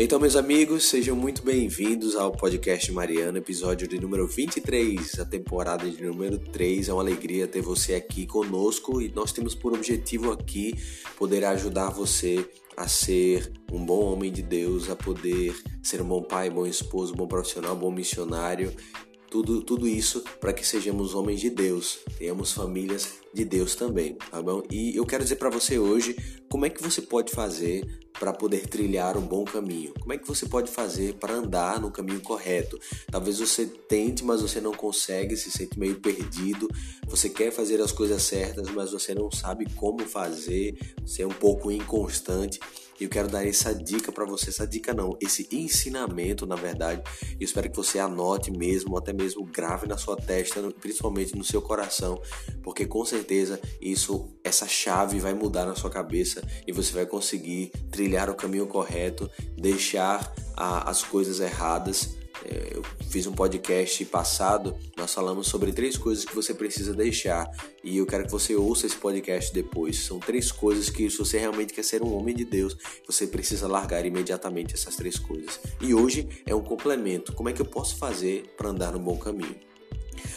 Então, meus amigos, sejam muito bem-vindos ao podcast Mariano, episódio de número 23, a temporada de número 3. É uma alegria ter você aqui conosco e nós temos por objetivo aqui poder ajudar você a ser um bom homem de Deus, a poder ser um bom pai, bom esposo, bom profissional, bom missionário tudo, tudo isso para que sejamos homens de Deus, tenhamos famílias de Deus também, tá bom? E eu quero dizer para você hoje como é que você pode fazer para poder trilhar um bom caminho. Como é que você pode fazer para andar no caminho correto? Talvez você tente, mas você não consegue, se sente meio perdido. Você quer fazer as coisas certas, mas você não sabe como fazer. Você é um pouco inconstante. E eu quero dar essa dica para você, essa dica não, esse ensinamento, na verdade. Eu espero que você anote mesmo, até mesmo grave na sua testa, principalmente no seu coração, porque com certeza isso, essa chave vai mudar na sua cabeça e você vai conseguir trilhar o caminho correto, deixar a, as coisas erradas eu fiz um podcast passado, nós falamos sobre três coisas que você precisa deixar e eu quero que você ouça esse podcast depois. São três coisas que, se você realmente quer ser um homem de Deus, você precisa largar imediatamente essas três coisas. E hoje é um complemento. Como é que eu posso fazer para andar no bom caminho?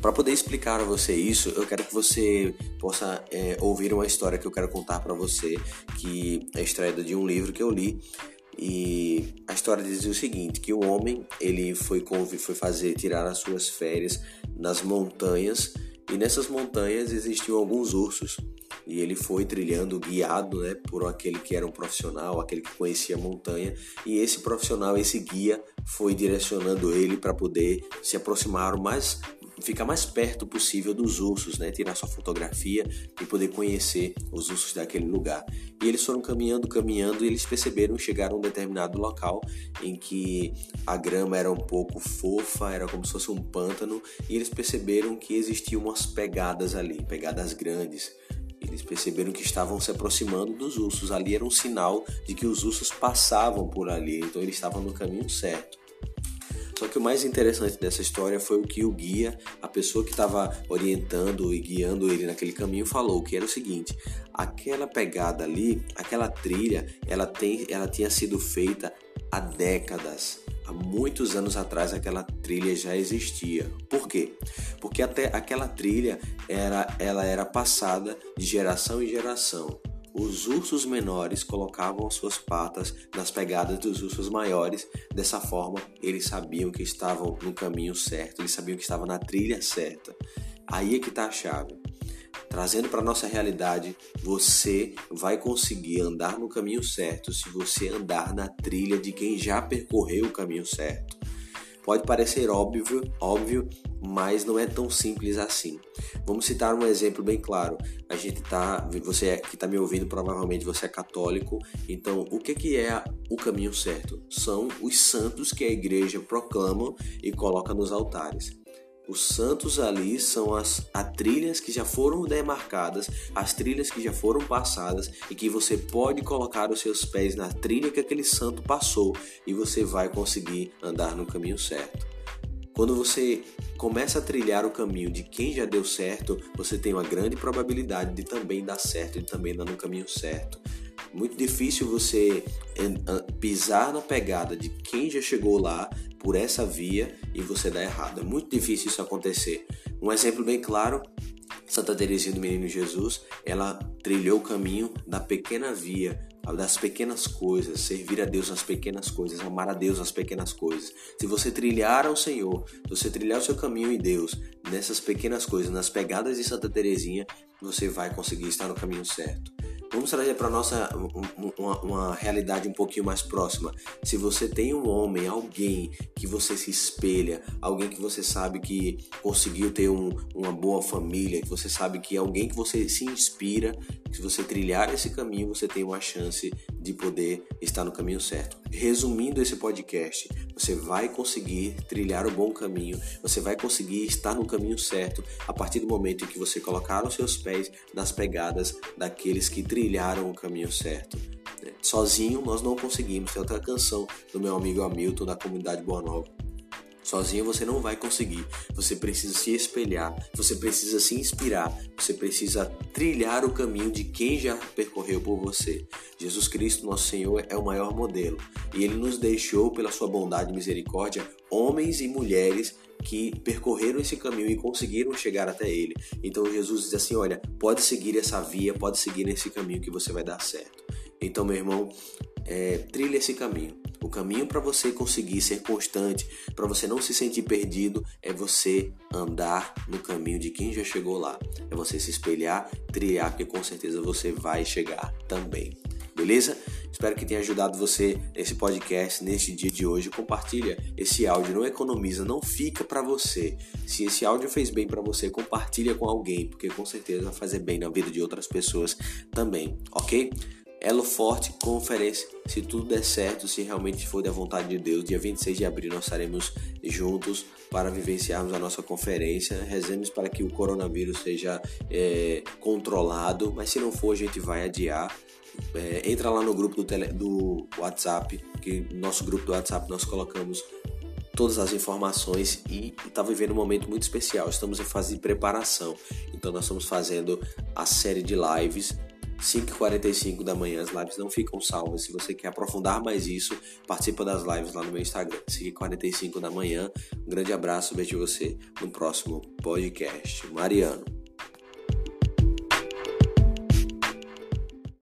Para poder explicar a você isso, eu quero que você possa é, ouvir uma história que eu quero contar para você, que é extraída de um livro que eu li e a história dizia o seguinte, que o homem ele foi foi fazer tirar as suas férias nas montanhas e nessas montanhas existiam alguns ursos. E ele foi trilhando guiado né, por aquele que era um profissional, aquele que conhecia a montanha. E esse profissional, esse guia foi direcionando ele para poder se aproximar o mais ficar mais perto possível dos ursos, né? Tirar sua fotografia e poder conhecer os ursos daquele lugar. E eles foram caminhando, caminhando e eles perceberam, chegaram a um determinado local em que a grama era um pouco fofa, era como se fosse um pântano, e eles perceberam que existiam umas pegadas ali, pegadas grandes. Eles perceberam que estavam se aproximando dos ursos. Ali era um sinal de que os ursos passavam por ali, então eles estavam no caminho certo. Só que o mais interessante dessa história foi o que o guia, a pessoa que estava orientando e guiando ele naquele caminho, falou, que era o seguinte: aquela pegada ali, aquela trilha, ela, tem, ela tinha sido feita há décadas. Há muitos anos atrás aquela trilha já existia. Por quê? Porque até aquela trilha era, ela era passada de geração em geração. Os ursos menores colocavam suas patas nas pegadas dos ursos maiores. Dessa forma, eles sabiam que estavam no caminho certo, eles sabiam que estavam na trilha certa. Aí é que está a chave. Trazendo para nossa realidade, você vai conseguir andar no caminho certo se você andar na trilha de quem já percorreu o caminho certo. Pode parecer óbvio, óbvio, mas não é tão simples assim. Vamos citar um exemplo bem claro. A gente tá, você que está me ouvindo, provavelmente você é católico. Então, o que que é o caminho certo? São os santos que a igreja proclama e coloca nos altares. Os santos ali são as, as trilhas que já foram demarcadas, as trilhas que já foram passadas e que você pode colocar os seus pés na trilha que aquele santo passou e você vai conseguir andar no caminho certo. Quando você começa a trilhar o caminho de quem já deu certo, você tem uma grande probabilidade de também dar certo, de também andar no caminho certo. Muito difícil você pisar na pegada de quem já chegou lá por essa via e você dar errado. É muito difícil isso acontecer. Um exemplo bem claro Santa Teresinha do Menino Jesus, ela trilhou o caminho da pequena via, das pequenas coisas, servir a Deus nas pequenas coisas, amar a Deus nas pequenas coisas. Se você trilhar ao Senhor, se você trilhar o seu caminho em Deus, nessas pequenas coisas, nas pegadas de Santa Teresinha, você vai conseguir estar no caminho certo. Vamos trazer para nossa uma, uma, realidade um pouquinho mais próxima. Se você tem um homem, alguém que você se espelha, alguém que você sabe que conseguiu ter um, uma boa família, que você sabe que é alguém que você se inspira, se você trilhar esse caminho, você tem uma chance de poder estar no caminho certo. Resumindo esse podcast, você vai conseguir trilhar o bom caminho, você vai conseguir estar no caminho certo a partir do momento em que você colocar os seus pés nas pegadas daqueles que trilharam o caminho certo. Sozinho nós não conseguimos. Tem outra canção do meu amigo Hamilton da comunidade Boa Nova Sozinho você não vai conseguir. Você precisa se espelhar, você precisa se inspirar, você precisa trilhar o caminho de quem já percorreu por você. Jesus Cristo, nosso Senhor, é o maior modelo e ele nos deixou, pela sua bondade e misericórdia, homens e mulheres que percorreram esse caminho e conseguiram chegar até ele. Então Jesus diz assim: olha, pode seguir essa via, pode seguir esse caminho que você vai dar certo. Então, meu irmão, é, trilhe esse caminho. O caminho para você conseguir ser constante, para você não se sentir perdido, é você andar no caminho de quem já chegou lá. É você se espelhar, trilhar, porque com certeza você vai chegar também. Beleza? Espero que tenha ajudado você nesse podcast, neste dia de hoje. Compartilha esse áudio, não economiza, não fica para você. Se esse áudio fez bem para você, compartilha com alguém, porque com certeza vai fazer bem na vida de outras pessoas também, ok? Elo Forte Conferência. Se tudo der certo, se realmente for da vontade de Deus, dia 26 de abril nós estaremos juntos para vivenciarmos a nossa conferência. Rezemos para que o coronavírus seja é, controlado, mas se não for, a gente vai adiar. É, entra lá no grupo do, tele, do WhatsApp, que no nosso grupo do WhatsApp nós colocamos todas as informações e está vivendo um momento muito especial. Estamos em fase de preparação, então nós estamos fazendo a série de lives 5h45 da manhã, as lives não ficam salvas. Se você quer aprofundar mais isso, participa das lives lá no meu Instagram, 5h45 da manhã. Um grande abraço, vejo você no próximo podcast. Mariano.